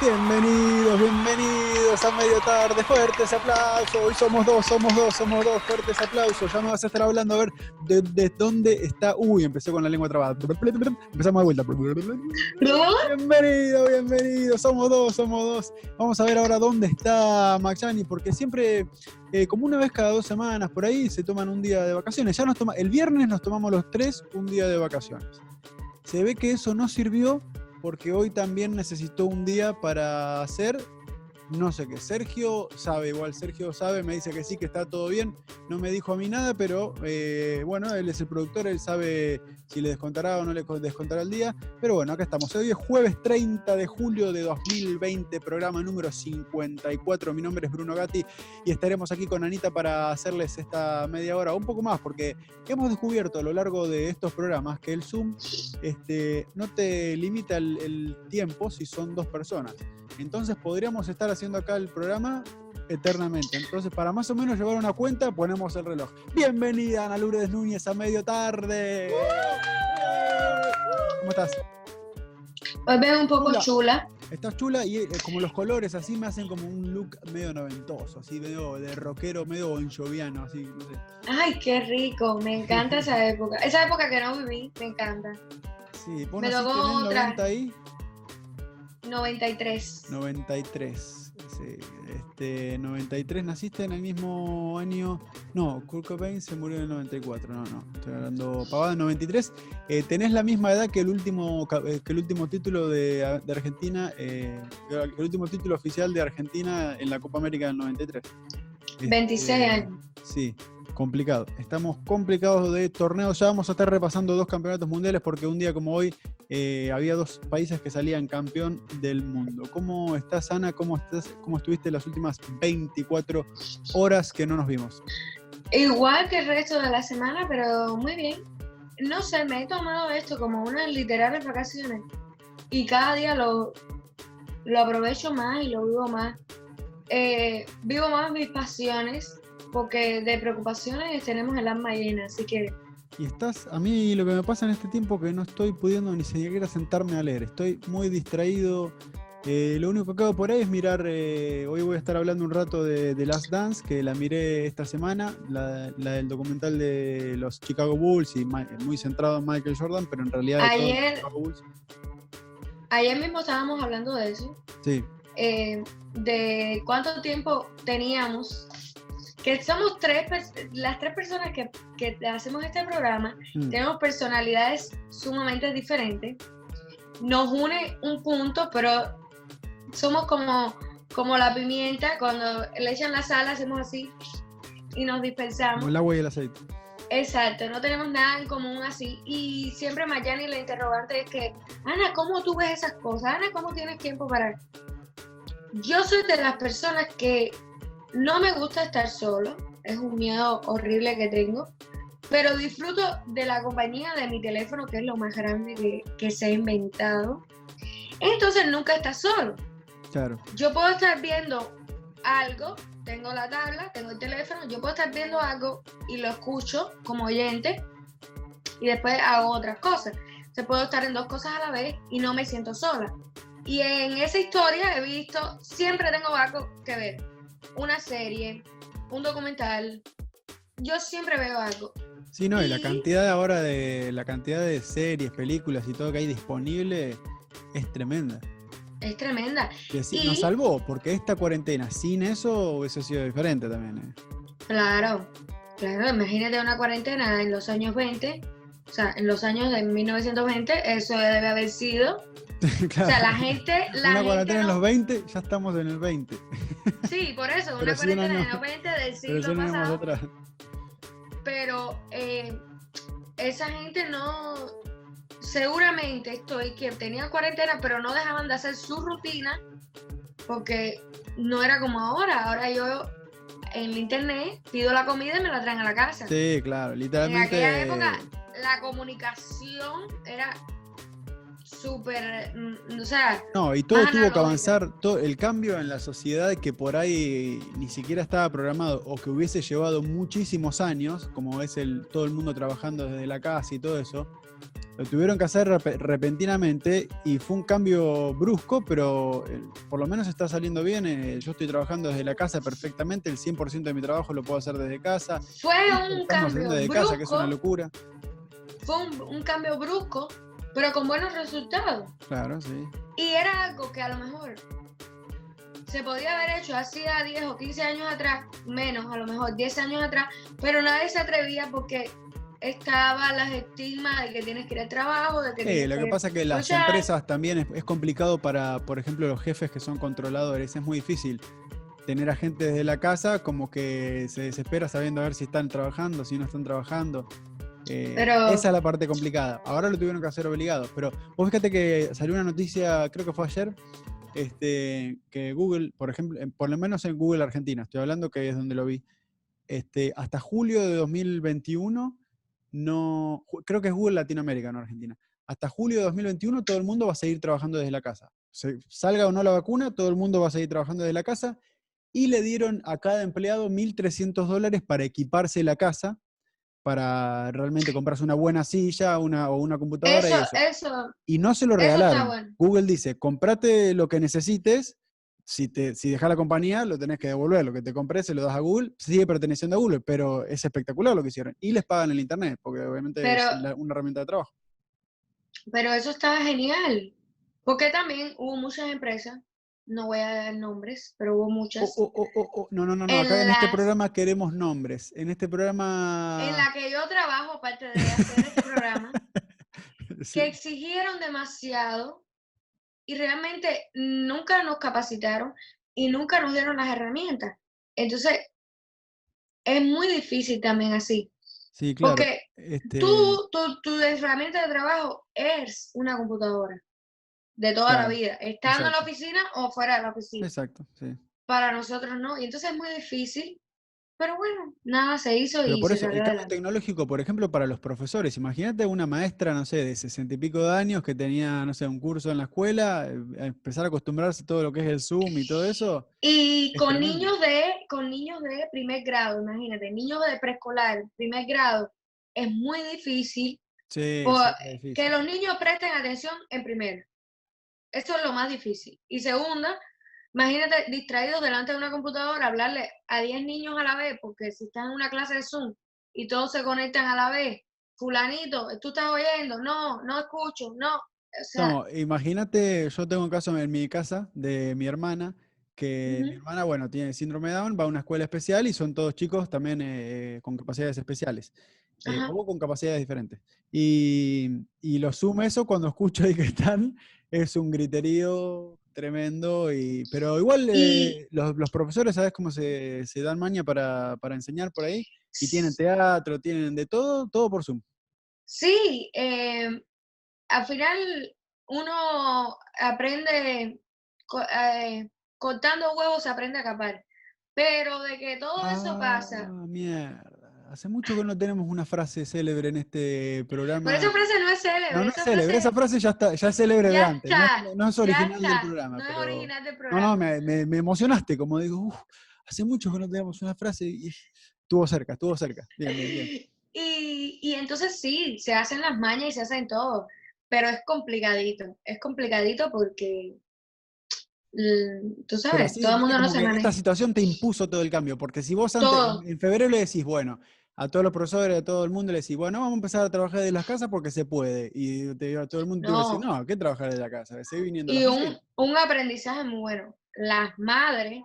Bienvenidos, bienvenidos a medio tarde. Fuertes aplausos. Hoy somos dos, somos dos, somos dos. Fuertes aplausos. Ya me vas a estar hablando a ver de, de dónde está. Uy, empecé con la lengua trabada. Empezamos de vuelta. Bienvenido, bienvenido. Somos dos, somos dos. Vamos a ver ahora dónde está Maxani, porque siempre, eh, como una vez cada dos semanas por ahí, se toman un día de vacaciones. Ya nos toma, el viernes nos tomamos los tres un día de vacaciones. Se ve que eso no sirvió porque hoy también necesitó un día para hacer no sé qué. Sergio sabe, igual Sergio sabe, me dice que sí, que está todo bien. No me dijo a mí nada, pero eh, bueno, él es el productor, él sabe si le descontará o no le descontará el día. Pero bueno, acá estamos. Hoy es jueves 30 de julio de 2020, programa número 54. Mi nombre es Bruno Gatti y estaremos aquí con Anita para hacerles esta media hora, un poco más, porque hemos descubierto a lo largo de estos programas que el Zoom este, no te limita el, el tiempo si son dos personas. Entonces podríamos estar haciendo acá el programa eternamente. Entonces, para más o menos llevar una cuenta, ponemos el reloj. Bienvenida, Ana Lourdes Núñez, a medio tarde. ¿Cómo estás? Hoy veo un poco chula. Estás chula y eh, como los colores así me hacen como un look medio noventoso, así medio de rockero, medio bonjoviano, así, no sé. Ay, qué rico, me encanta esa época. Esa época que no viví, me encanta. Sí, pon me así, otra. ahí. 93. 93. Sí, este, 93, naciste en el mismo año. No, Kurt Cobain se murió en el 94. No, no, estoy hablando pavada, 93. Eh, tenés la misma edad que el último, eh, que el último título de, de Argentina, eh, el último título oficial de Argentina en la Copa América del 93. 26 este, años. Sí, complicado. Estamos complicados de torneos. Ya vamos a estar repasando dos campeonatos mundiales porque un día como hoy eh, había dos países que salían campeón del mundo. ¿Cómo estás, Ana? ¿Cómo, estás, ¿Cómo estuviste las últimas 24 horas que no nos vimos? Igual que el resto de la semana, pero muy bien. No sé, me he tomado esto como unas literales vacaciones y cada día lo, lo aprovecho más y lo vivo más. Eh, vivo más mis pasiones porque de preocupaciones tenemos el alma llena, así que... Y estás, a mí lo que me pasa en este tiempo que no estoy pudiendo ni siquiera sentarme a leer, estoy muy distraído. Eh, lo único que hago por ahí es mirar, eh, hoy voy a estar hablando un rato de, The Last Dance, que la miré esta semana, la, del documental de los Chicago Bulls y muy centrado en Michael Jordan, pero en realidad... Ayer, Chicago Bulls. ayer mismo estábamos hablando de eso. Sí. Eh, de cuánto tiempo teníamos que somos tres, las tres personas que, que hacemos este programa, mm. tenemos personalidades sumamente diferentes. Nos une un punto, pero somos como, como la pimienta, cuando le echan la sal hacemos así y nos dispensamos. Como el agua y el aceite. Exacto, no tenemos nada en común así. Y siempre Mayani la interrogante es que, Ana, ¿cómo tú ves esas cosas? Ana, ¿cómo tienes tiempo para...? Yo soy de las personas que no me gusta estar solo, es un miedo horrible que tengo, pero disfruto de la compañía de mi teléfono, que es lo más grande que, se ha inventado. Entonces nunca estás solo. Claro. Yo puedo estar viendo algo, tengo la tabla, tengo el teléfono, yo puedo estar viendo algo y lo escucho como oyente y después hago otras cosas. Se puedo estar en dos cosas a la vez y no me siento sola. Y en esa historia he visto, siempre tengo algo que ver una serie, un documental, yo siempre veo algo. Sí, no, y, la cantidad ahora de la cantidad de series, películas y todo que hay disponible es tremenda. Es tremenda. Que sí, nos salvó, porque esta cuarentena, sin eso hubiese sido diferente también. ¿eh? Claro, claro, imagínate una cuarentena en los años 20, o sea, en los años de 1920, eso debe haber sido O sea, la gente. La una cuarentena en los 20, ya estamos en el 20. Sí, por eso, una cuarentena en los 20 del siglo pasado. Pero eh, esa gente no. Seguramente estoy que tenía cuarentena, pero no dejaban de hacer su rutina porque no era como ahora. Ahora yo en internet pido la comida y me la traen a la casa. Sí, claro, literalmente. En aquella época la comunicación era súper, mm, o sea... No, y todo tuvo que avanzar, todo, el cambio en la sociedad que por ahí ni siquiera estaba programado o que hubiese llevado muchísimos años, como es el todo el mundo trabajando desde la casa y todo eso, Lo tuvieron que hacer repentinamente y fue un cambio brusco, pero eh, por lo menos está saliendo bien. Eh, yo estoy trabajando desde la casa perfectamente, el 100% de mi trabajo lo puedo hacer desde casa. Fue un cambio desde brusco, casa, que es una locura. Fue un, cambio brusco, pero con buenos resultados. Claro, sí. Y era algo que a lo mejor se podía haber hecho hacía 10 o 15 años atrás, menos a lo mejor 10 años atrás, pero nadie se atrevía porque estaba las estigmas de que tienes que ir al trabajo, de que Sí, lo que, pasa es que las empresas también es, complicado para, por ejemplo, los jefes que son controladores, es muy difícil tener a gente desde la casa como que se desespera sabiendo a ver si están trabajando, si no están trabajando. Eh, esa es la parte complicada. Ahora lo tuvieron que hacer obligado. Pero vos fíjate que salió una noticia, creo que fue ayer, este, que Google, por ejemplo, por lo menos en Google Argentina, estoy hablando que es donde lo vi, este, hasta julio de 2021 no, creo que es Google Latinoamérica, no Argentina. Hasta julio de 2021 todo el mundo va a seguir trabajando desde la casa. salga o no la vacuna, todo el mundo va a seguir trabajando desde la casa. Y le dieron a cada empleado 1.300 dólares para equiparse la casa, para realmente comprarse una buena silla una, o una computadora. y, eso. y no se lo regalaron. Google dice, comprate lo que necesites si, te, si dejas la compañía, lo tenés que devolver. Lo que te compré se lo das a Google, sigue perteneciendo a Google, pero es espectacular lo que hicieron. Y les pagan el Internet, porque obviamente es una herramienta de trabajo. Pero eso está genial, porque también hubo muchas empresas, no voy a dar nombres, pero hubo muchas. Oh, oh, oh, no, no, no, no. acá en este programa queremos nombres. En este programa... En la que yo trabajo, aparte de hacer este programa, que exigieron demasiado y realmente nunca nos capacitaron y nunca nos dieron las herramientas. Entonces, es muy difícil también así. Sí, claro. Porque este tú, tu, herramienta de trabajo es una computadora de toda la vida, estando en la oficina o fuera de la oficina. Exacto, sí. Para nosotros no. Y entonces es muy difícil pero bueno, nada se hizo y por eso, el cambio tecnológico, por ejemplo, para los profesores. Imagínate una maestra, no sé, de sesenta y pico de años que tenía, no sé, un curso en la escuela, eh, empezar a acostumbrarse a todo lo que es el Zoom y todo eso. Y con niños de, con niños de primer grado, imagínate, niños de preescolar, primer grado, es muy difícil, sí, que los niños presten atención en primero. Eso es lo más difícil. Y segunda, Imagínate distraídos delante de una computadora, hablarle a 10 niños a la vez, porque si estás en una clase de Zoom y todos se conectan a la vez, fulanito, tú estás oyendo, no, no escucho, no. no, imagínate, yo tengo un caso en mi casa de mi hermana, que mi hermana, bueno, tiene síndrome de Down, va a una escuela especial y son todos chicos también eh, con capacidades especiales. Eh, o con capacidades diferentes. Y, y lo sumo eso cuando escucho ahí que están, es un griterío Tremendo, y, pero igual eh, los, profesores, ¿sabes cómo se, dan maña para, enseñar por ahí? Y tienen teatro, tienen de todo, todo por Zoom. Sí, em, al final uno aprende, eh, cortando huevos se aprende a capar, pero de que todo eso pasa. Ah, mierda. Hace mucho que no tenemos una frase célebre en este programa. Pero esa frase no es célebre. No, no es célebre. Esa frase ya, está, ya es célebre de antes. no, es original del programa. No es original del programa. No, no, me, me, emocionaste. Como digo, hace mucho que no tenemos una frase y estuvo cerca, estuvo cerca. Bien, bien, bien. Y, y entonces sí, se hacen las mañas y se hacen todo. Pero es complicadito. Es complicadito porque tú sabes, todo el mundo no se maneja. Esta situación te impuso todo el cambio, porque si vos antes, en febrero le decís, bueno, a todos los profesores, a todo el mundo le decís, bueno, vamos a empezar a trabajar de las casas porque se puede. Y te, a todo el mundo no. decir, no, ¿qué trabajar de la casa? Seguir viniendo y un, un, aprendizaje muy bueno. Las madres,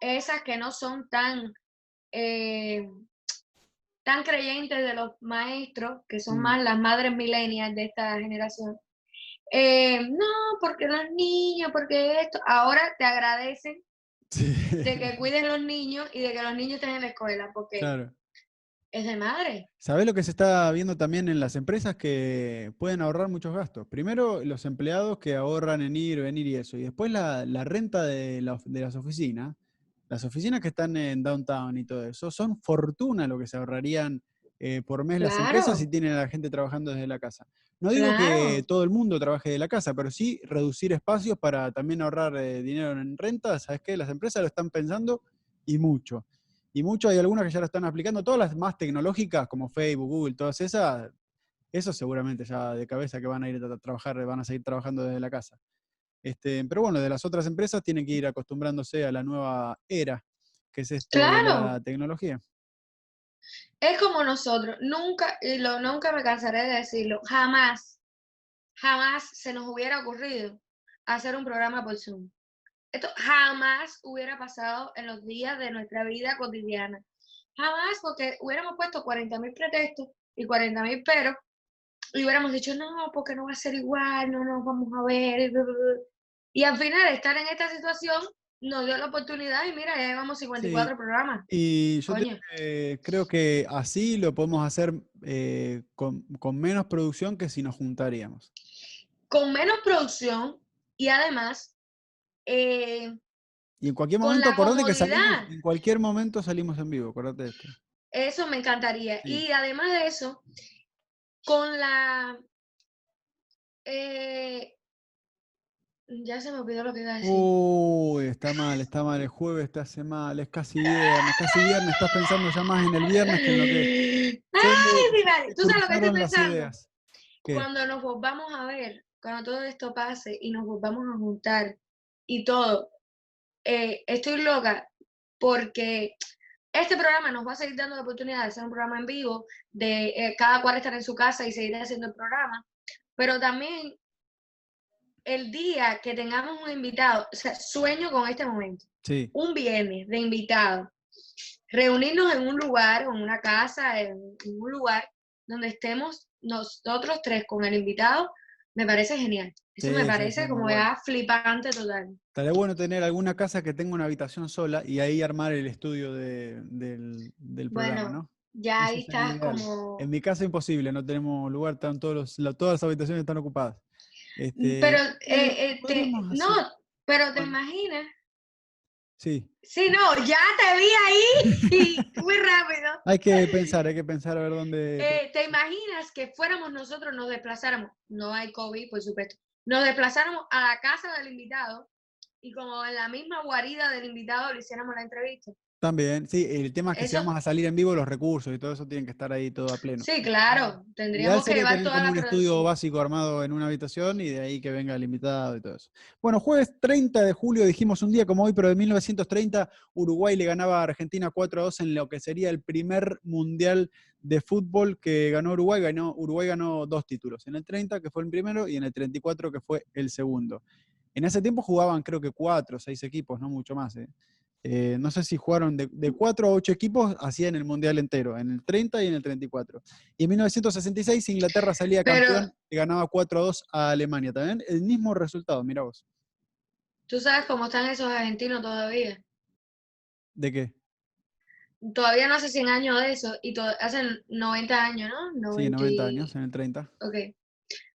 esas que no son tan, eh, tan creyentes de los maestros, que son mm. más las madres millennials de esta generación, eh, no, porque los niños, porque esto, ahora te agradecen de que cuiden los niños y de que los niños estén en la escuela, porque claro es de madre. ¿Sabes lo que se está viendo también en las empresas? Que pueden ahorrar muchos gastos. Primero, los empleados que ahorran en ir, venir y eso. Y después la, renta de, las oficinas. Las oficinas que están en downtown y todo eso, son fortuna lo que se ahorrarían eh, por mes las empresas si tienen a la gente trabajando desde la casa. No digo que todo el mundo trabaje de la casa, pero sí reducir espacios para también ahorrar eh, dinero en renta. ¿Sabes qué? Las empresas lo están pensando y mucho. Y mucho, hay algunas que ya lo están aplicando, todas las más tecnológicas, como Facebook, Google, todas esas, Eso seguramente ya de cabeza que van a ir a trabajar, van a seguir trabajando desde la casa. Este, pero bueno, de las otras empresas tienen que ir acostumbrándose a la nueva era, que es esto de la tecnología. Es como nosotros, nunca, y lo, nunca me cansaré de decirlo, jamás, jamás se nos hubiera ocurrido hacer un programa por Zoom. Esto jamás hubiera pasado en los días de nuestra vida cotidiana. Jamás, porque hubiéramos puesto 40.000 pretextos y 40.000 peros y hubiéramos dicho, no, porque no va a ser igual, no nos vamos a ver. Y al final, estar en esta situación nos dio la oportunidad y mira, ya llevamos 54 programas. Y yo creo que así lo podemos hacer eh, con, menos producción que si nos juntaríamos. Con menos producción y además... Eh, y en cualquier momento, acordate que salimos, en cualquier momento salimos en vivo, acordate de esto. Eso me encantaría. Y además de eso, con la... Eh, ya se me olvidó lo que iba a decir. Uy, está mal, está mal. El jueves te hace mal. Es casi viernes, casi viernes. Estás pensando ya más en el viernes que en lo que. ¡Ay, Tú sabes lo que estoy pensando. Cuando nos volvamos a ver, cuando todo esto pase y nos volvamos a juntar y todo, eh, estoy loca porque este programa nos va a seguir dando la oportunidad de hacer un programa en vivo, de eh, cada cual estar en su casa y seguir haciendo el programa, pero también el día que tengamos un invitado, o sea, sueño con este momento. Sí. Un viernes de invitado. Reunirnos en un lugar, en una casa, en, un lugar donde estemos nosotros tres con el invitado, me parece genial. Eso me parece como ya flipante total. Estaría bueno tener alguna casa que tenga una habitación sola y ahí armar el estudio del, del programa, ¿no? Ya ahí estás como... En mi casa imposible, no tenemos lugar, están todos todas las habitaciones están ocupadas. Este, pero, eh, este, no, pero te imaginas. Sí. Sí, no, ya te vi ahí muy rápido. hay que pensar, hay que pensar a ver dónde. Eh, ¿Te imaginas que fuéramos nosotros, nos desplazáramos? No hay COVID, por supuesto. Nos desplazáramos a la casa del invitado y como en la misma guarida del invitado le hiciéramos la entrevista. También, sí, el tema es que si vamos a salir en vivo, los recursos y todo eso tienen que estar ahí todo a pleno. Sí, claro, tendríamos que llevar toda un estudio básico armado en una habitación y de ahí que venga el invitado y todo eso. Bueno, jueves 30 de julio, dijimos un día como hoy, pero de 1930, Uruguay le ganaba a Argentina 4 a 2 en lo que sería el primer mundial de fútbol que ganó Uruguay. Ganó, Uruguay ganó dos títulos, en el 30, que fue el primero, y en el 34, que fue el segundo. En ese tiempo jugaban creo que cuatro o seis equipos, no mucho más. ¿eh? Eh, no sé si jugaron de, de 4 a 8 equipos, así en el Mundial entero, en el 30 y en el 34. Y en 1966 Inglaterra salía campeón y ganaba 4 a 2 a Alemania. También el mismo resultado, mira vos. ¿Tú sabes cómo están esos argentinos todavía? ¿De qué? Todavía no hace 100 años de eso, y hacen 90 años, ¿no? Sí, 90 años, en el 30. Ok.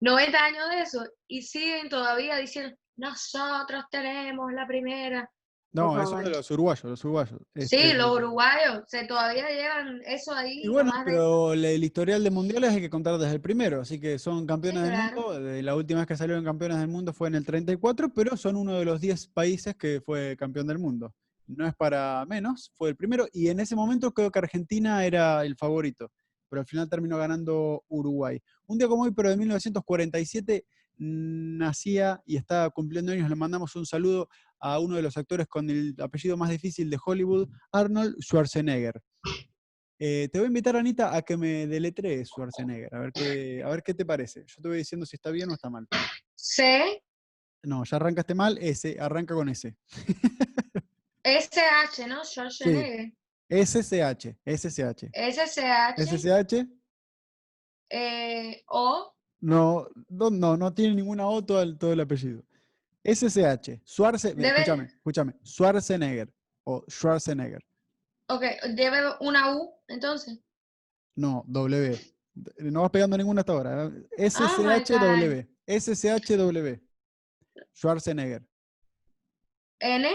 90 años de eso, y siguen todavía diciendo, nosotros tenemos la primera. No, eso es de los uruguayos, los uruguayos. sí, este, los uruguayos, se todavía llevan eso ahí. Y bueno, pero el historial de mundiales hay que contar desde el primero, así que son campeones del mundo. La última vez que salieron campeones del mundo fue en el 34, pero son uno de los 10 países que fue campeón del mundo. No es para menos, fue el primero, y en ese momento creo que Argentina era el favorito, pero al final terminó ganando Uruguay. Un día como hoy, pero de 1947, nacía y estaba cumpliendo años, le mandamos un saludo a uno de los actores con el apellido más difícil de Hollywood, Arnold Schwarzenegger. Eh, te voy a invitar, Anita, a que me deletree Schwarzenegger, a ver, qué, a ver qué te parece. Yo te voy diciendo si está bien o está mal. C. No, ya arrancaste mal, S, arranca con S. SH, ¿no? Schwarzenegger. SCH, SCH. SCH. SCH. Eh, o. No, no, no, tiene ninguna O todo el, todo el apellido. SCH, Schwarzenegger, escúchame, escúchame, Schwarzenegger o Schwarzenegger. Ok, ¿debe una U entonces? No, W. No vas pegando ninguna hasta ahora. SCHW. SCHW. Schwarzenegger. N.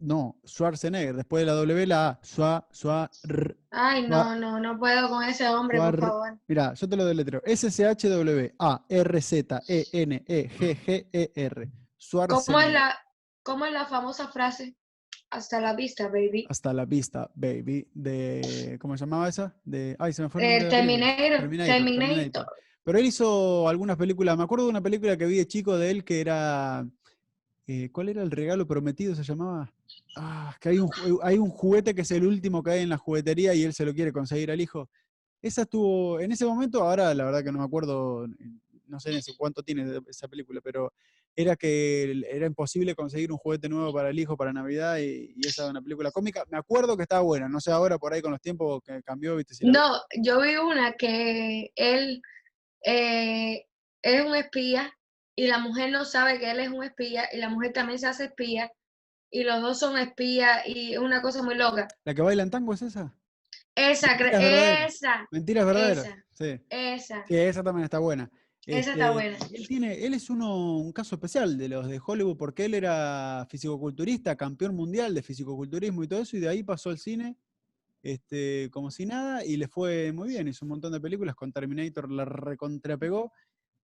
No, Schwarzenegger. Después de la W, la A. Schwa, Schwa, Ay, no, no, no puedo con ese hombre, por favor. Mira, yo te lo deletreo. S-C-H-W, A, R, Z, E, N, E, G, G, E, R. ¿Cómo es, la, ¿Cómo es la famosa frase? Hasta la vista, baby. Hasta la vista, baby. De. ¿Cómo se llamaba esa? De. Ay, se me fue el Eh, Terminator, Terminator. Terminator. Pero él hizo algunas películas. Me acuerdo de una película que vi de chico de él que era. eh, ¿Cuál era el regalo prometido? Se llamaba. Ah, que hay un, hay un juguete que es el último que hay en la juguetería y él se lo quiere conseguir al hijo. Esa estuvo. En ese momento, ahora la verdad que no me acuerdo. No sé en cuánto tiene esa película, pero era que era imposible conseguir un juguete nuevo para el hijo para Navidad y, esa era una película cómica. Me acuerdo que estaba buena. No sé ahora por ahí con los tiempos que cambió, viste. si No, yo vi una que él eh, es un espía y la mujer no sabe que él es un espía y la mujer también se hace espía y los dos son espías y es una cosa muy loca. ¿La que baila en tango es esa? Esa, Mentiras esa, Mentiras verdaderas. Esa. Sí. esa. Sí, esa también está buena. Esa está buena. Él, tiene, él es uno, un caso especial de los de Hollywood porque él era fisicoculturista, campeón mundial de fisicoculturismo y todo eso, y de ahí pasó al cine este, como si nada y le fue muy bien. Hizo un montón de películas, con Terminator la recontrapegó,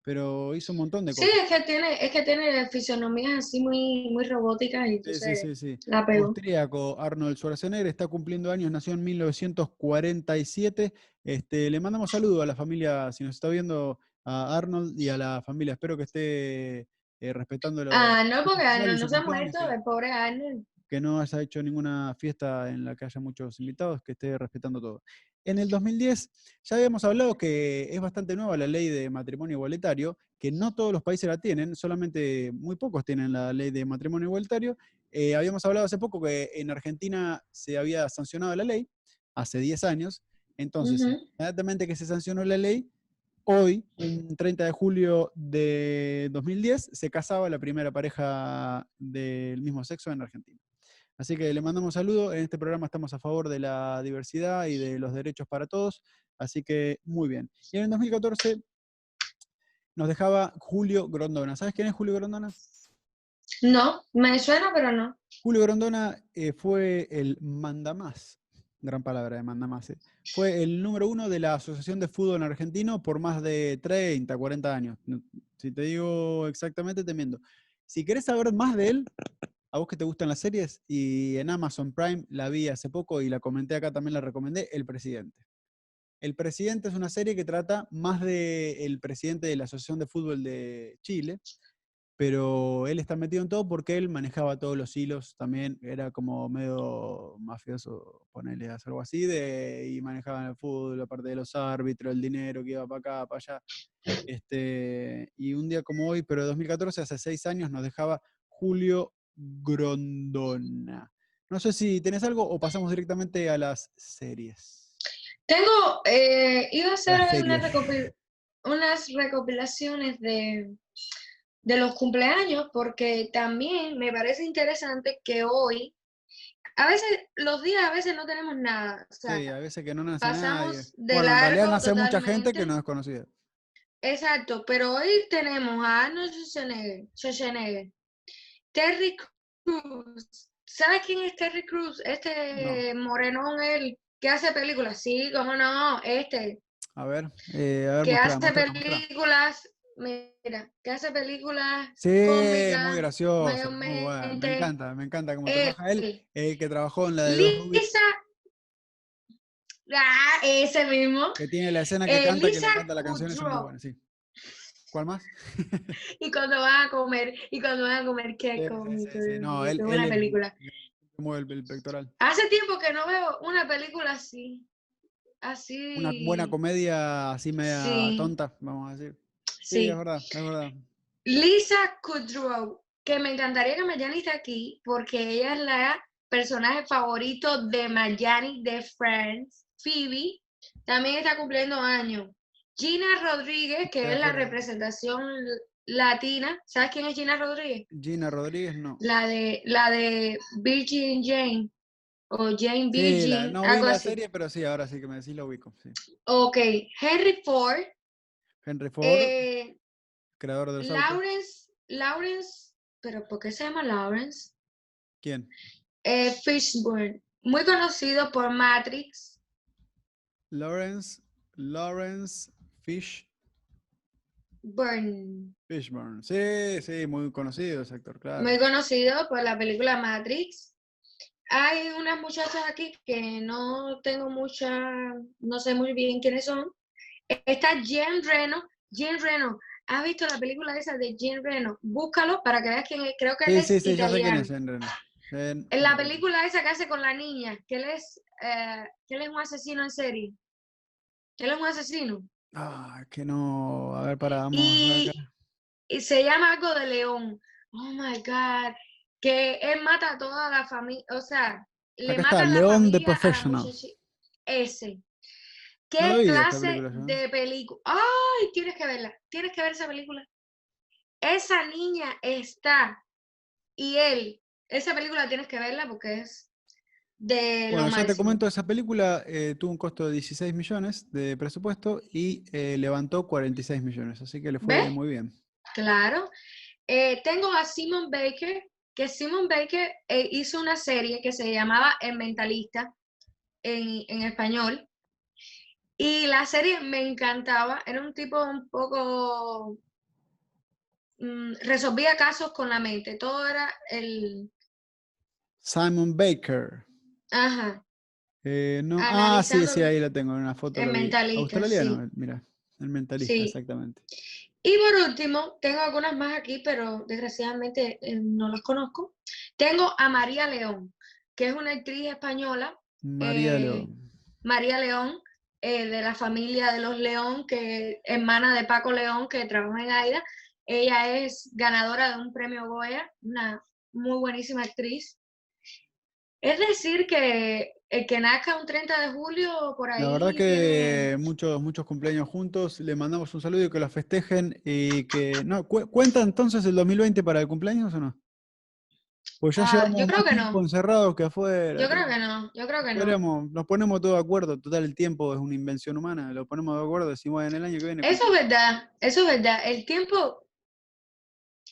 pero hizo un montón de Sí, cosas. es que tiene, es que tiene fisonomías así muy, muy robóticas y Sí, sí, sí, sí. la pegó. Austríaco Arnold Schwarzenegger está cumpliendo años, nació en 1947. Este, le mandamos saludos a la familia, si nos está viendo, a Arnold y a la familia. Espero que esté eh, respetando los- Ah, no, porque Arnold su no se ha muerto, sí. el pobre Arnold. Que no haya hecho ninguna fiesta en la que haya muchos invitados, que esté respetando todo. En el 2010 ya habíamos hablado que es bastante nueva la ley de matrimonio igualitario, que no todos los países la tienen, solamente muy pocos tienen la ley de matrimonio igualitario. Eh, habíamos hablado hace poco que en Argentina se había sancionado la ley, hace 10 años, entonces, inmediatamente que se sancionó la ley, hoy, un 30 de julio de 2010, se casaba la primera pareja del mismo sexo en Argentina. Así que le mandamos saludos. En este programa estamos a favor de la diversidad y de los derechos para todos. Así que muy bien. Y en el 2014 nos dejaba Julio Grondona. ¿Sabes quién es Julio Grondona? No, me suena, pero no. Julio Grondona eh, fue el mandamás, gran palabra de mandamás, eh, fue el número uno de la Asociación de Fútbol Argentino por más de 30, 40 años. Si te digo exactamente, te miento. Si querés saber más de él, a vos que te gustan las series, y en Amazon Prime la vi hace poco y la comenté acá, también la recomendé, El Presidente. El Presidente es una serie que trata más del presidente de la Asociación de Fútbol de Chile, pero él está metido en todo porque él manejaba todos los hilos también, era como medio mafioso, hacer algo así, de, y manejaba el fútbol, la parte de los árbitros, el dinero que iba para acá, para allá. Este, y un día como hoy, pero de 2014, hace seis años, nos dejaba Julio Grondona. No sé si tenés algo o pasamos directamente a las series. Tengo, eh, iba a hacer unas, recopilaciones de, de los cumpleaños, porque también me parece interesante que hoy, a veces, los días a veces no tenemos nada. O sea, Sí, a veces que no nace nadie. pasamos de Bueno, en realidad largo nace mucha gente que no es conocida. Exacto, pero hoy tenemos a Arnold Schwarzenegger, Schwarzenegger, Terry Crews. ¿Sabes quién es Terry Crews? Este morenón, él, que hace películas. Sí, cómo no, este, A ver, eh, a ver, que mostrá, hace mostrá, mostrá. películas, mira, que hace películas Sí, muy cómicas, gracioso, muy bueno. Me encanta, me encanta cómo trabaja él. El que trabajó en la de Lisa, ah, ese mismo, que tiene la escena que eh, canta, que le canta la canción, es muy buena, sí. ¿Cuál más? y cuando van a comer, y cuando van a comer, qué cómico, No, él, qué él película. mueve el, el pectoral. Hace tiempo que no veo una película así. Así. Una buena comedia así media Sí. tonta, vamos a decir. Sí, Sí. es verdad, es verdad. Lisa Kudrow, que me encantaría que Mayani esté aquí porque ella es la personaje favorito de Mayani de Friends. Phoebe también está cumpliendo años. Gina Rodríguez, que de es la representación latina. ¿Sabes quién es Gina Rodríguez? Gina Rodríguez, no. La de la de Virgin Jane o Jane Sí, Virgin, la, no vi algo la así. serie, pero sí, ahora sí que me decís lo ubico. Sí. Ok, Henry Ford, Henry Ford, eh, creador autos. Lawrence, Lawrence, pero ¿por qué se llama Lawrence? ¿Quién? Eh, Fishburne, muy conocido por Matrix. Lawrence, Lawrence Fish, Burn, Fishburne. Sí, sí, muy conocido ese actor, claro. muy conocido por la película Matrix. hay unas muchachas aquí que no tengo mucha, no sé muy bien quiénes son. Está Jen Reno. Jen Reno, ¿has visto la película esa de Jen Reno? Búscalo para que veas quién es. Creo que él Sí, es sí, sí, ya sé quién italiano. es Jen Reno. Jen- En la película esa que hace con la niña, que él es, eh, que él es un asesino en serie. Él es un asesino. Ah, que no. A ver, para, vamos Y, acá. y se llama algo de León. Oh my God. Que él mata a toda la familia. O sea, le Acá mata está, a la León la Professional. Ese. ¿Qué clase película de película? ¡Ay! Tienes que verla. Tienes que ver esa película. Esa niña está. Y él. Esa película tienes que verla porque es de lo Bueno, ya te comento, esa película eh, tuvo un costo de 16 millones de presupuesto y eh, levantó 46 millones, así que le fue ¿Ves? muy bien. Claro. Eh, tengo a Simon Baker, que Simon Baker hizo una serie que se llamaba El Mentalista en, en español. Y la serie me encantaba. Era un tipo un poco... mm, resolvía casos con la mente. Todo era el... Simon Baker. Ajá. Eh, no, ah, sí, sí, ahí la tengo en una foto. el mentalista, Australiano, mira, el mentalista, Sí. exactamente. Y por último, tengo algunas más aquí, pero desgraciadamente eh, no las conozco. Tengo a María León, que es una actriz española María Eh, León. María León, de la familia de los León, que hermana de Paco León, que trabaja en AIDA. Ella es ganadora de un premio Goya, una muy buenísima actriz. Es decir, que el que nazca un 30 de julio, por ahí La verdad que muchos, muchos cumpleaños juntos. Le mandamos un saludo y que los festejen. Y que. No, cu- ¿Cuenta entonces el 2020 para el cumpleaños o no? Pues ya Ah, llevamos yo creo que no. encerrados que afuera. Yo creo que no, yo creo que no. Nos ponemos todos de acuerdo. Total, el tiempo es una invención humana. Lo ponemos de acuerdo. Decimos en el año que viene. Eso es verdad, eso es verdad. El tiempo,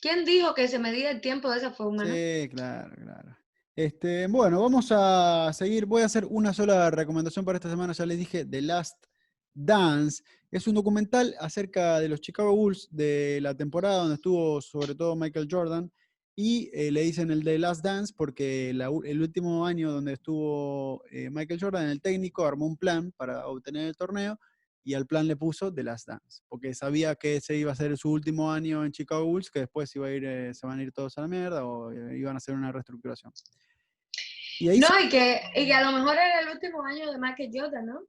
¿quién dijo que se medía el tiempo de esa forma? Sí, claro, claro. Este, bueno, vamos a seguir. Voy a hacer una sola recomendación para esta semana. Ya les dije, The Last Dance. Es un documental acerca de los Chicago Bulls de la temporada donde estuvo sobre todo Michael Jordan. Y eh, le dicen el The Last Dance porque el último año donde estuvo eh, Michael Jordan, el técnico armó un plan para obtener el torneo y al plan le puso The Last Dance, porque sabía que ese iba a ser su último año en Chicago Bulls, que después iba a ir, eh, se van a ir todos a la mierda o iban a hacer una reestructuración. Y ahí No, se- y que, y que a lo mejor era el último año de Michael Jordan, ¿no?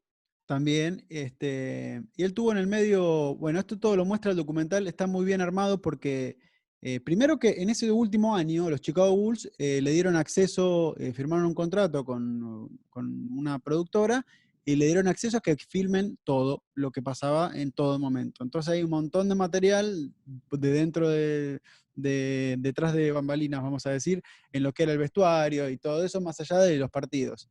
también, este, y él tuvo en el medio, bueno, esto todo lo muestra el documental, está muy bien armado porque, eh, primero que en ese último año, los Chicago Bulls eh, le dieron acceso, eh, firmaron un contrato con, con una productora y le dieron acceso a que filmen todo lo que pasaba en todo momento. Entonces hay un montón de material de dentro de, de- detrás de bambalinas, vamos a decir, en lo que era el vestuario y todo eso, más allá de los partidos.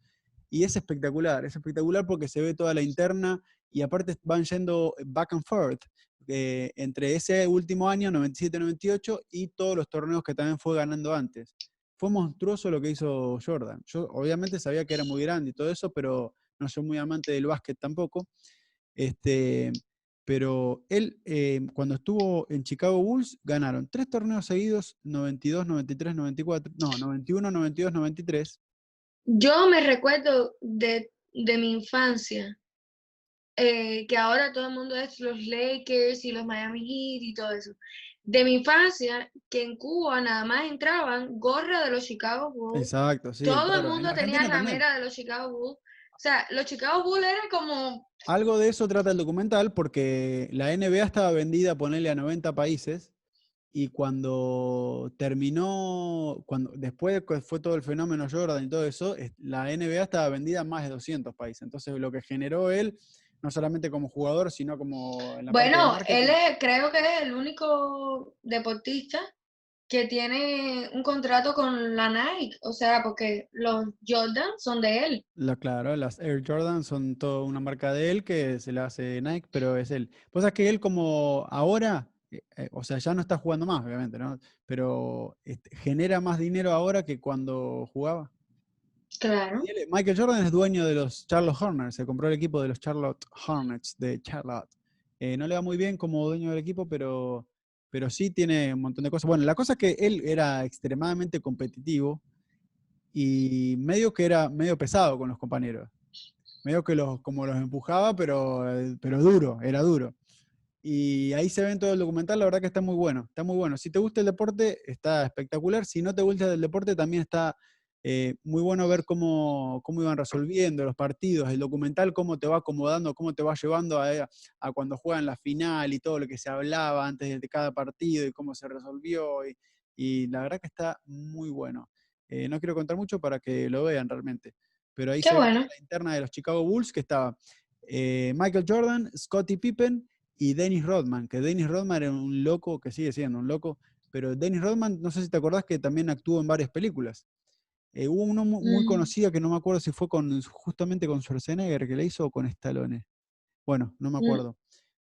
Y es espectacular, es espectacular porque se ve toda la interna y aparte van yendo back and forth eh, entre ese último año, 97-98, y todos los torneos que también fue ganando antes. Fue monstruoso lo que hizo Jordan. Yo obviamente sabía que era muy grande y todo eso, pero no soy muy amante del básquet tampoco. Este, pero él, eh, cuando estuvo en Chicago Bulls, ganaron tres torneos seguidos, 92, 93, 94, no, 91, 92, 93. Yo me recuerdo de, de mi infancia, eh, que ahora todo el mundo es los Lakers y los Miami Heat y todo eso. De mi infancia, que en Cuba nada más entraban gorra de los Chicago Bulls. Exacto, sí. todo el claro. En mundo tenía también. ramera de los Chicago Bulls. O sea, los Chicago Bulls era como Algo de eso trata el documental porque la NBA estaba vendida, ponerle a 90 países, y cuando terminó, cuando después de que fue todo el fenómeno Jordan y todo eso, es- la NBA estaba vendida a más de 200 países. Entonces lo que generó él, no solamente como jugador, sino como en la Bueno, él es, creo que es el único deportista que tiene un contrato con la Nike, o sea, porque los Jordan son de él. La, claro, las Air Jordan son toda una marca de él que se la hace Nike, pero es él. Pues es que él como ahora, eh, eh, o sea, ya no está jugando más, obviamente, ¿no? Pero este, genera más dinero ahora que cuando jugaba. Claro. Él- Michael Jordan es dueño de los Charlotte Hornets, se compró el equipo de los Charlotte Hornets de Charlotte. Eh, no le va muy bien como dueño del equipo, pero, pero sí tiene un montón de cosas. Bueno, la cosa es que él era extremadamente competitivo y medio que era medio pesado con los compañeros. Medio que los, como los empujaba, pero, eh, pero duro, era duro. Y ahí se ve en todo el documental, la verdad que está muy bueno, está muy bueno. Si te gusta el deporte, está espectacular. Si no te gusta el deporte, también está eh, muy bueno ver cómo, cómo, iban resolviendo los partidos, el documental, cómo te va acomodando, cómo te va llevando a, a, cuando juegan la final y todo lo que se hablaba antes de cada partido y cómo se resolvió. Y, y la verdad que está muy bueno. Eh, no quiero contar mucho para que lo vean realmente, pero ahí se ve la interna de los Chicago Bulls que estaba eh, Michael Jordan, Scottie Pippen y Dennis Rodman, que Dennis Rodman era un loco, que sigue siendo un loco, pero Dennis Rodman, no sé si te acordás que también actuó en varias películas. Eh, hubo uno muy, mm. conocido que no me acuerdo si fue con justamente con Schwarzenegger que le hizo o con Stallone. Bueno, no me mm. acuerdo.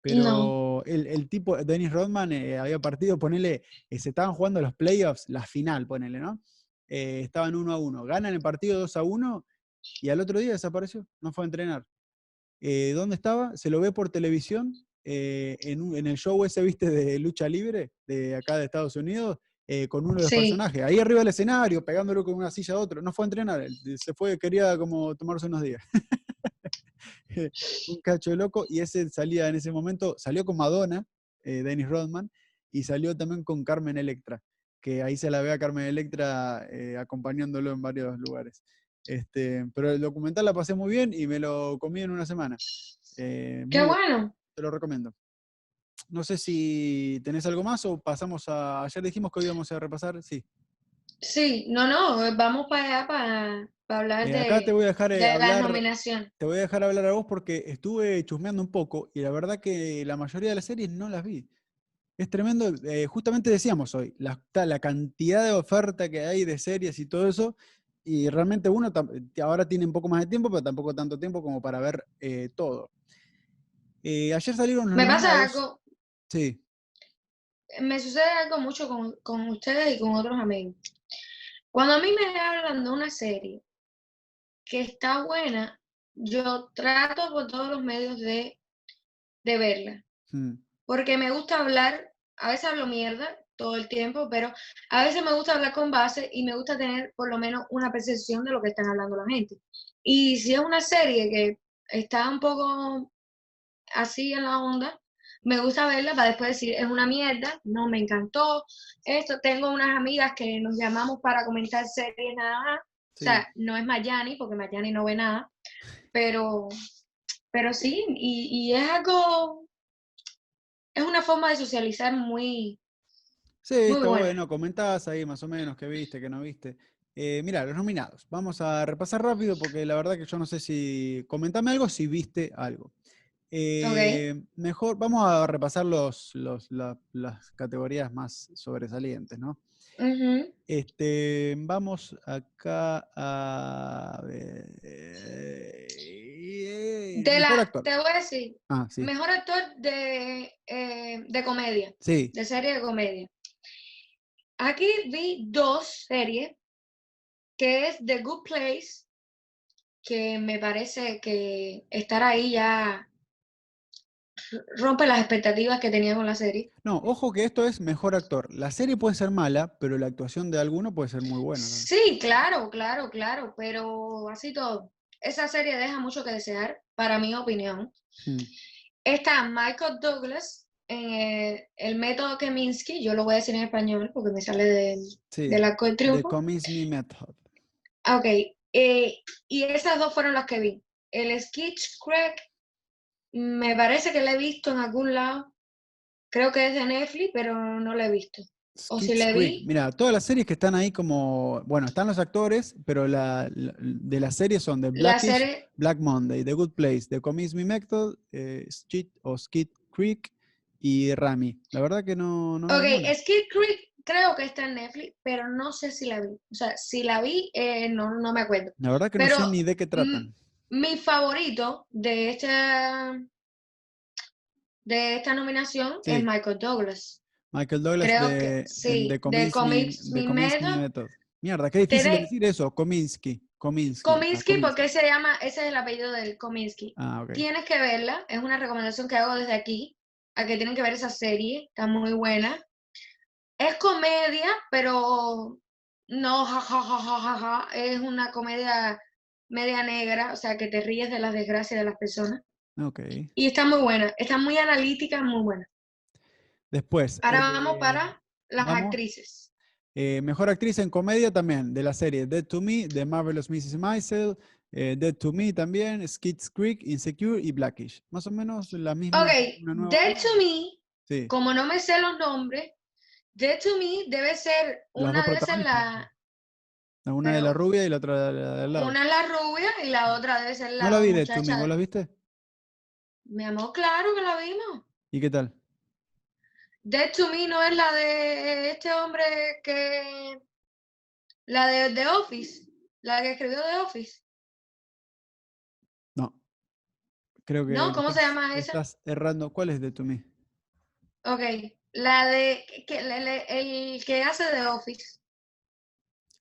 Pero el, tipo, Dennis Rodman, eh, había partido, ponele, eh, se estaban jugando los playoffs, la final, ponele, ¿no? estaban uno a uno. Ganan el partido 2 a 1 y al otro día desapareció, no fue a entrenar. ¿Dónde estaba? Se lo ve por televisión eh, en, el show ese, viste, de lucha libre, de acá de Estados Unidos, eh, con uno de los personajes, ahí arriba del escenario, pegándolo con una silla a otro. No fue a entrenar, se fue, quería como tomarse unos días. un cacho de loco, y ese salía en ese momento, salió con Madonna, eh, Dennis Rodman, y salió también con Carmen Electra, que ahí se la ve a Carmen Electra acompañándolo en varios lugares. Este, pero el documental la pasé muy bien y me lo comí en una semana. ¡Qué bueno! te lo recomiendo. No sé si tenés algo más o pasamos a. Ayer dijimos que hoy íbamos a repasar, sí. Sí, no, no, vamos para allá para, hablar de, acá te voy a dejar, eh, la nominación. Te voy a dejar hablar a vos porque estuve chusmeando un poco y la verdad que la mayoría de las series no las vi. Es tremendo, eh, justamente decíamos hoy, la, la cantidad de oferta que hay de series y todo eso, y realmente uno ahora tiene un poco más de tiempo, pero tampoco tanto tiempo como para ver eh, todo. Eh, ayer salieron Me pasa algo. Sí. Me sucede algo mucho con, ustedes y con otros amigos. Cuando a mí me hablan de una serie que está buena, yo trato por todos los medios de, verla. Hmm. Porque me gusta hablar, a veces hablo mierda todo el tiempo, pero a veces me gusta hablar con base y me gusta tener por lo menos una percepción de lo que están hablando la gente. Y si es una serie que está un poco así en la onda, me gusta verla para después decir, es una mierda, no me encantó, esto, tengo unas amigas que nos llamamos para comentar series nada más, o sea, no es Mayani, porque Mayani no ve nada, pero, pero sí, y, es algo, es una forma de socializar muy... Sí, está bueno, comentás ahí más o menos qué viste, qué no viste. Eh, mira, los nominados. Vamos a repasar rápido porque la verdad que yo no sé si... Comentame algo si viste algo. Eh, mejor, vamos a repasar los, las categorías más sobresalientes, ¿no? este, vamos acá a ver. mejor actor. Te voy a decir. Ah, mejor actor de, eh, de comedia. Sí. De serie de comedia. Aquí vi dos series, que es The Good Place, que me parece que estar ahí ya rompe las expectativas que tenía con la serie. No, ojo que esto es mejor actor. La serie puede ser mala, pero la actuación de alguno puede ser muy buena. Sí, claro, claro, claro, pero así todo. Esa serie deja mucho que desear, para mi opinión. Hmm. Está Michael Douglas en eh, el método Keminsky, yo lo voy a decir en español porque me sale de, de la triunfo. The Keminsky Method. Ok, eh, y esas dos fueron las que vi. El Sketch Crack me parece que la he visto en algún lado. Creo que es de Netflix, pero no la he visto. O si la vi. Mira, todas las series que están ahí como. Bueno, están los actores, pero la, de las series son de Black Monday, The Good Place, The Comics Me Method, eh, o Skid Creek y Rami. La verdad que no. no ok, Skid Creek creo que está en Netflix, pero no sé si la vi. O sea, si la vi, eh, no, no me acuerdo. La verdad que no sé ni de qué tratan mi favorito de esta, de esta nominación es Michael Douglas. Michael Douglas de, sí, de, Comics, Method. Mierda, qué difícil decir eso, Kominsky. Kominsky, Kominsky, porque se llama, ese es el apellido del Kominsky. Ah, Tienes que verla, es una recomendación que hago desde aquí, a que tienen que ver esa serie, está muy buena. Es comedia, pero No, ja, ja, ja, ja, ja, ja, es una comedia media negra, o sea, que te ríes de las desgracias de las personas. Ok. Y está muy buena, está muy analítica, muy buena. Después. Ahora eh, vamos para las vamos. actrices. eh, mejor actriz en comedia también, de la serie Dead to Me, The Marvelous Mrs. Maisel, eh, Dead to Me también, Schitt's Creek, Insecure y Blackish. Más o menos la misma. Ok, Dead to Me, Sí. como no me sé los nombres, Dead to Me debe ser una de esas, la, Una de la pero- rubia y la otra de la de al lado. una es la rubia y la otra debe ser la no la vi Me, muchacha. ¿vos la viste? Mi amor, claro que la vimos. ¿Y qué tal? Dead to Me no es la de este hombre que. La de The Office. La que escribió The Office. No. Creo que. No, ¿cómo se estás- llama esa? Estás errando. ¿Cuál es Dead to Me? Ok. La de. Que, le- el que hace The Office.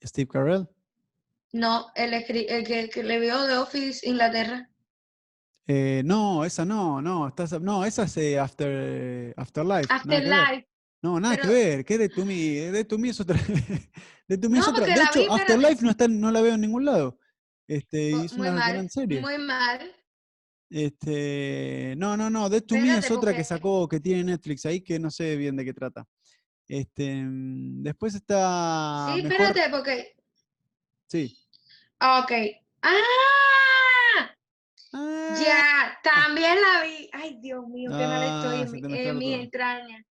Steve Carell. No, el, que, que le vio The Office Inglaterra. Eh, no, esa no, no, estás, no, esa es eh, After, Afterlife. que. Afterlife. No, nada que ver, ¿qué de to me? De to me es otra. De to me es otra. De hecho, vi, pero- Afterlife no, está, no la veo en ningún lado. Este, y Mu- es Muy una gran mal. serie. Muy mal. Este, no, no, no, Dead to Me es otra que sacó, que tiene Netflix ahí, que no sé bien de qué trata. Este, mm, después está sí, mejor. espérate, porque. Sí. Ok. ¡Ah! Ah, Ya, también la vi. Ay, Dios mío, qué mal estoy Ah, en, mi- te en mezclaron mis todo. entrañas.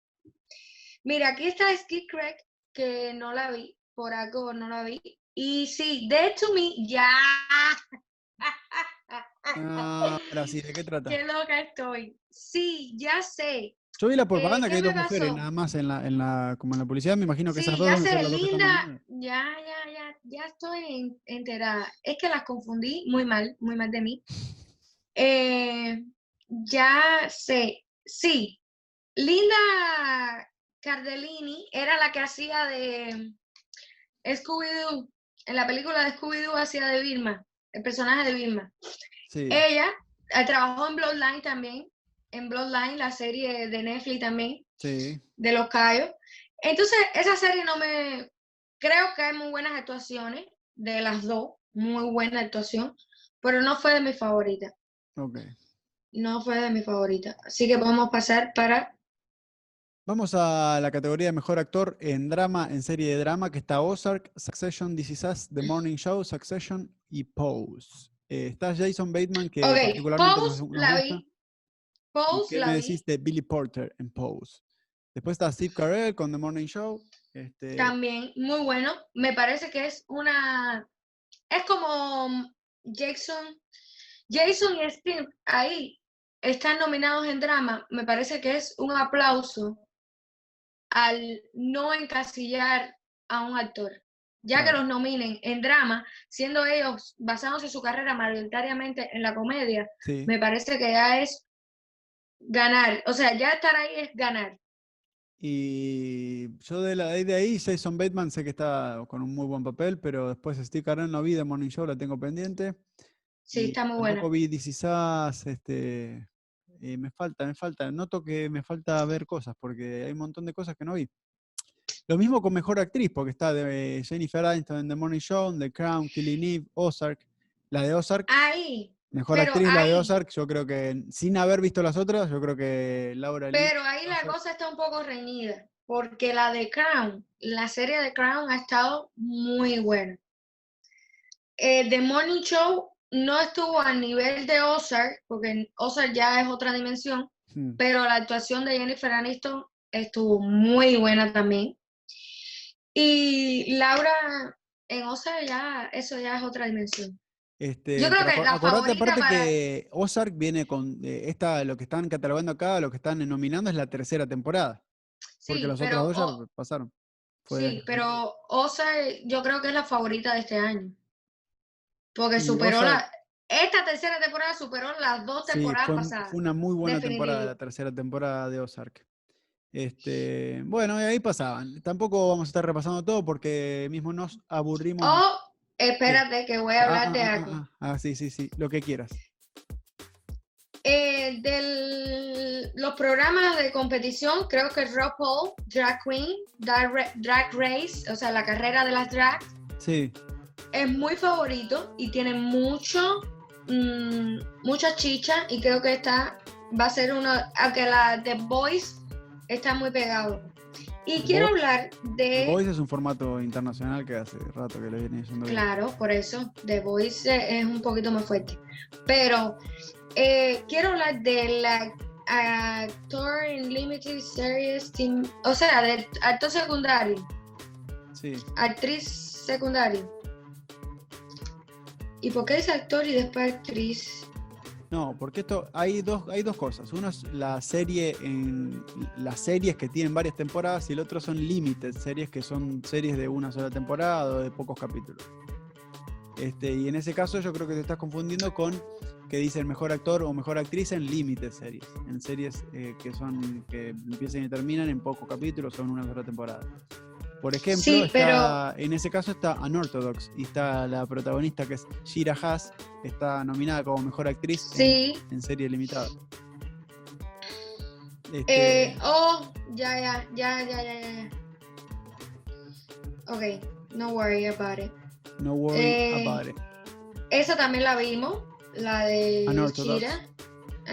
Mira, aquí está Skid Crack, que no la vi, por algo no la vi. Y sí, Dead to Me, ya. ah, ahora sí, ¿de qué trata? Qué loca estoy. Sí, ya sé. Yo vi la propaganda que ¿qué hay dos mujeres, pasó? nada más en la, en la, como en la publicidad, me imagino que Sí, esas dos ya que linda. Ya, ya, ya, ya estoy en- enterada. Es que las confundí muy mal, muy mal de mí. Eh, ya sé, sí. Linda Cardellini era la que hacía de Scooby-Doo. En la película de Scooby-Doo hacía de Vilma, el personaje de Vilma. Sí. Ella eh, trabajó en Bloodline también, en Bloodline, la serie de Netflix también Sí. de los Cayos. Entonces, esa serie no me... Creo que hay muy buenas actuaciones de las dos, muy buena actuación, pero no fue de mi favorita. Ok. No fue de mi favorita. Así que vamos a pasar para... Vamos a la categoría de mejor actor en drama, en serie de drama, que está Ozark, Succession, This Is Us, The Morning Show, Succession y Pose. Eh, está Jason Bateman, que particularmente nos, Pose nos la gusta. vi. ¿Y Pose ¿Qué la me vi. decís de Billy Porter en Pose? Después está Steve Carell con The Morning Show. Este, También, muy bueno. Me parece que es una... Es como Jason... Jason y Steve ahí están nominados en drama. Me parece que es un aplauso al no encasillar a un actor. Ya que los nominen en drama, siendo ellos basándose su carrera mayoritariamente en la comedia, sí. me parece que ya es ganar. O sea, ya estar ahí es ganar. Y yo de, la, de ahí, Jason Bateman, sé que está con un muy buen papel, pero después Steve Carell no vi The Morning Show, la tengo pendiente. Sí, y está muy buena. Vi Us, este, me falta, me falta, noto que me falta ver cosas, porque hay un montón de cosas que no vi. Lo mismo con Mejor Actriz, porque está de Jennifer Aniston en The Morning Show, The Crown, Killing Eve, Ozark. La de Ozark, Ahí, Mejor pero Actriz, la de Ozark, yo creo que, sin haber visto las otras, yo creo que Laura Lee- pero ahí la Ozark. cosa está un poco reñida, porque la de Crown, la serie de Crown ha estado muy buena. Eh, The Morning Show no estuvo al nivel de Ozark, porque Ozark ya es otra dimensión, Hmm. pero la actuación de Jennifer Aniston estuvo muy buena también. Y Laura en Ozark ya, eso ya es otra dimensión. Este, Yo creo que la acordate favorita aparte para- que Ozark viene con eh, esta, lo que están catalogando acá, lo que están nominando es la tercera temporada, porque Sí, los pero, otros dos ya pasaron. Fue- sí, pero Ozark yo creo que es la favorita de este año. Porque superó Ozark- la... Esta tercera temporada superó las dos Sí, temporadas fue, pasadas. fue una muy buena temporada, la tercera temporada de Ozark. Este, bueno, y ahí pasaban. Tampoco vamos a estar repasando todo porque mismo nos aburrimos. Oh, espérate que voy a Ah, hablar ah, de ah, algo. ah, ah, sí, sí, sí, lo que quieras. Eh, del, los programas de competición, creo que RuPaul, Drag Queen, Drag, Ra- Drag Race, o sea, la carrera de las drag, Sí. es muy favorito y tiene mucho, mm, mucha chicha y creo que esta va a ser uno, aunque la The Voice está muy pegado. Y The quiero Voice- hablar The de... Voice es un formato internacional que hace rato que le viene bien. Claro, por eso The Voice eh, es un poquito más fuerte. Pero eh, quiero hablar del actor en Limited Series Team, o sea, del actor secundario, Sí. actriz secundaria. ¿Y por qué es actor y después actriz? No, porque esto hay dos, hay dos cosas. Uno es la serie en las series que tienen varias temporadas y el otro son limited, series que son series de una sola temporada o de pocos capítulos. Este, y en ese caso yo creo que te estás confundiendo con que dice el mejor actor o mejor actriz en limited series, en series eh, que son que empiezan y terminan en pocos capítulos o en una sola temporada. Por ejemplo, Sí, está- en ese caso está Unorthodox y está la protagonista que es Shira Haas, está nominada como mejor actriz en- Sí, en, serie limitada. Este, eh, oh, ya, ya, ya, ya, ya, ya. Ok, no worry about it. no worry eh, about it. Esa también la vimos, la de Unorthodox. Shira,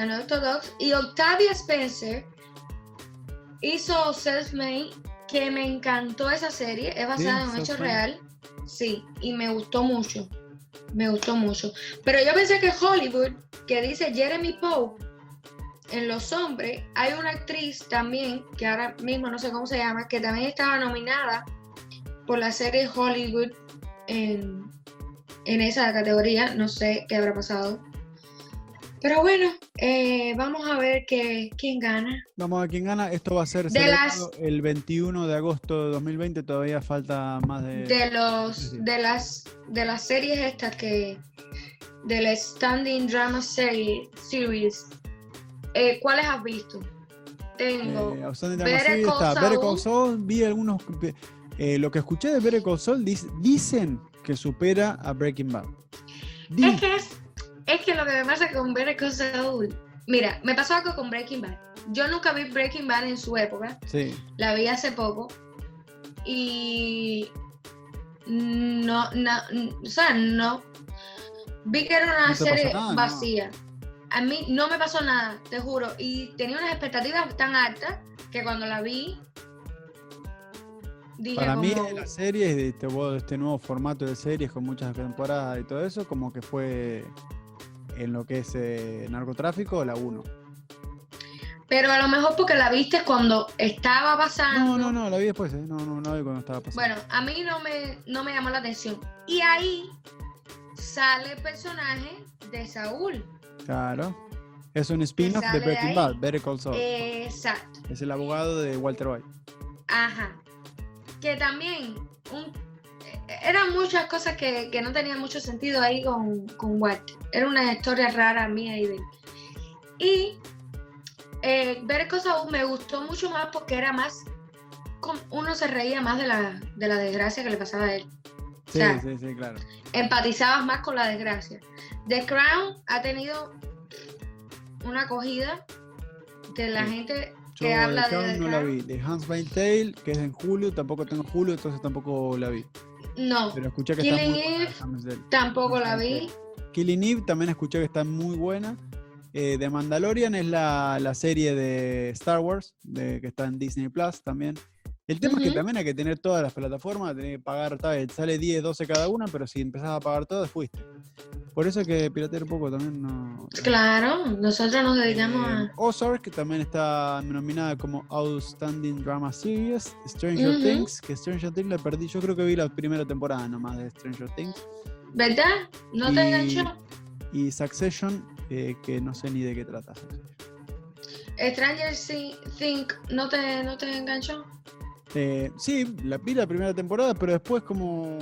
Unorthodox. Y Octavia Spencer hizo Self-Made, que me encantó esa serie, es basada en un hecho real. Sí, y me gustó mucho. Me gustó mucho. Pero yo pensé que Hollywood, que dice Jeremy Pope, en Los Hombres, hay una actriz también, que ahora mismo no sé cómo se llama, que también estaba nominada por la serie Hollywood en, en esa categoría. No sé qué habrá pasado. Pero bueno, eh, vamos a ver que, quién gana. Vamos a ver quién gana. Esto va a ser el 21 de agosto de 2020. Todavía falta más de. De los de las de las series estas que del Standing Drama Series, series eh, ¿cuáles has visto? Tengo Eh, Outstanding Better Drama Series Call está Better Call Saul. Saul. Vi algunos. lo que escuché de Better Call Saul dice- dicen que supera a Breaking Bad. Es que es, es que lo que me pasa con Better Call Saul. Mira, me pasó algo con Breaking Bad. Yo nunca vi Breaking Bad en su época. Sí. La vi hace poco. Y no, no, o sea, no. Vi que era una ¿No te pasó serie nada? No. vacía. A mí no me pasó nada, te juro. Y tenía unas expectativas tan altas que cuando la vi dije Para mí, como, la serie, de este, este nuevo formato de series con muchas temporadas y todo eso, como que fue en lo que es eh, narcotráfico, la 1. Pero a lo mejor porque la viste cuando estaba pasando. No, no, no, la vi después, ¿eh? No, no, no la vi cuando estaba pasando. Bueno, a mí no me, no me llamó la atención. Y ahí sale el personaje de Saúl. Claro. Es un spin-off de de Breaking ahí. Bad, Better Call Saul. Exacto. Es el abogado de Walter White. Ajá. Que también un- eran muchas cosas que, que no tenían mucho sentido ahí con, con Walter. Era una historia rara mía y de él. Y eh, ver cosas aún me gustó mucho más porque era más. Uno se reía más de la, de la desgracia que le pasaba a él. Sí, sea, sí, sí, claro. Empatizabas más con la desgracia. The Crown ha tenido una acogida de la Sí. gente Yo que habla The de Crown The no la Crown. vi. De Hans Tale, que es en julio, tampoco tengo julio, entonces tampoco la vi. No, Pero escuché que está Killing muy. Eve, tampoco la vi. Killing Eve también escuché que está muy buena. Eh, The Mandalorian es la, la serie de Star Wars, de, que está en Disney Plus también. El tema es que también hay que tener todas las plataformas, tenés que pagar, bien, sale 10, 12 cada una, pero si empezás a pagar todas, fuiste. Por eso hay que piratear un poco también. No, Claro, nosotros nos dedicamos Eh, a. Ozark, que también está nominada como Outstanding Drama Series. Stranger. Things, que Stranger Things la perdí. Yo creo que vi la primera temporada nomás de Stranger Things. ¿Verdad? ¿No te enganchó? Y Succession, eh, que no sé ni de qué trata. Stranger Thi- Think, ¿no te, ¿no te enganchó? Eh, sí, la vi la primera temporada, pero después como...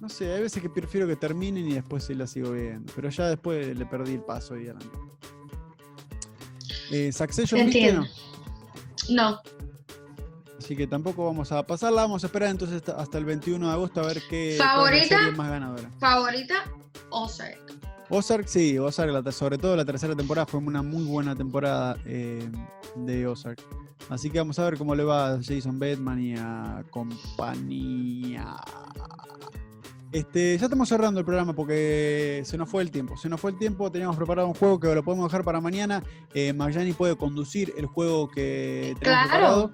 No sé, hay veces que prefiero que terminen y después sí la sigo viendo. Pero ya después le perdí el paso y no. Eh, Succession, ¿viste? No. No. Así que tampoco vamos a pasarla, vamos a esperar entonces hasta- el 21 de agosto a ver qué ¿Favorita? más ganadora. Favorita, Ozark. Ozark, sí, Ozark, sobre todo la tercera temporada fue una muy buena temporada eh, de Ozark. Así que vamos a ver cómo le va a Jason Bateman y a compañía. Este, ya estamos cerrando el programa porque se nos fue el tiempo. Se nos fue el tiempo, teníamos preparado un juego que lo podemos dejar para mañana. Eh, puede conducir el juego que tenemos Claro. preparado.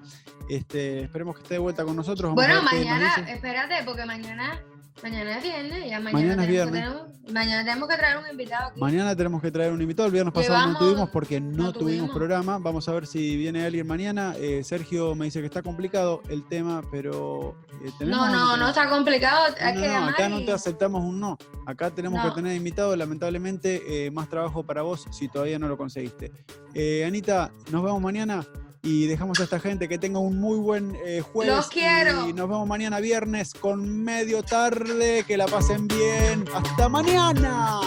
Este, esperemos que esté de vuelta con nosotros. Vamos Bueno, mañana, espérate, porque mañana, mañana es viernes, ya mañana, Mañana es tenemos que viernes. mañana tenemos que traer un invitado aquí. Mañana tenemos que traer un invitado. El viernes pasado no tuvimos porque no, no tuvimos tuvimos. programa. Vamos a ver si viene alguien mañana. Eh, Sergio me dice que está complicado el tema, pero eh, no, no, no está complicado, hay No, que no, llamar acá no te aceptamos un no. Acá tenemos que tener invitado. Lamentablemente, eh, más trabajo para vos si todavía no lo conseguiste. Eh, Anita, nos vemos mañana y dejamos a esta gente que tenga un muy buen eh, jueves. Los quiero. Y nos vemos mañana viernes con medio tarde. Que la pasen bien. ¡Hasta mañana!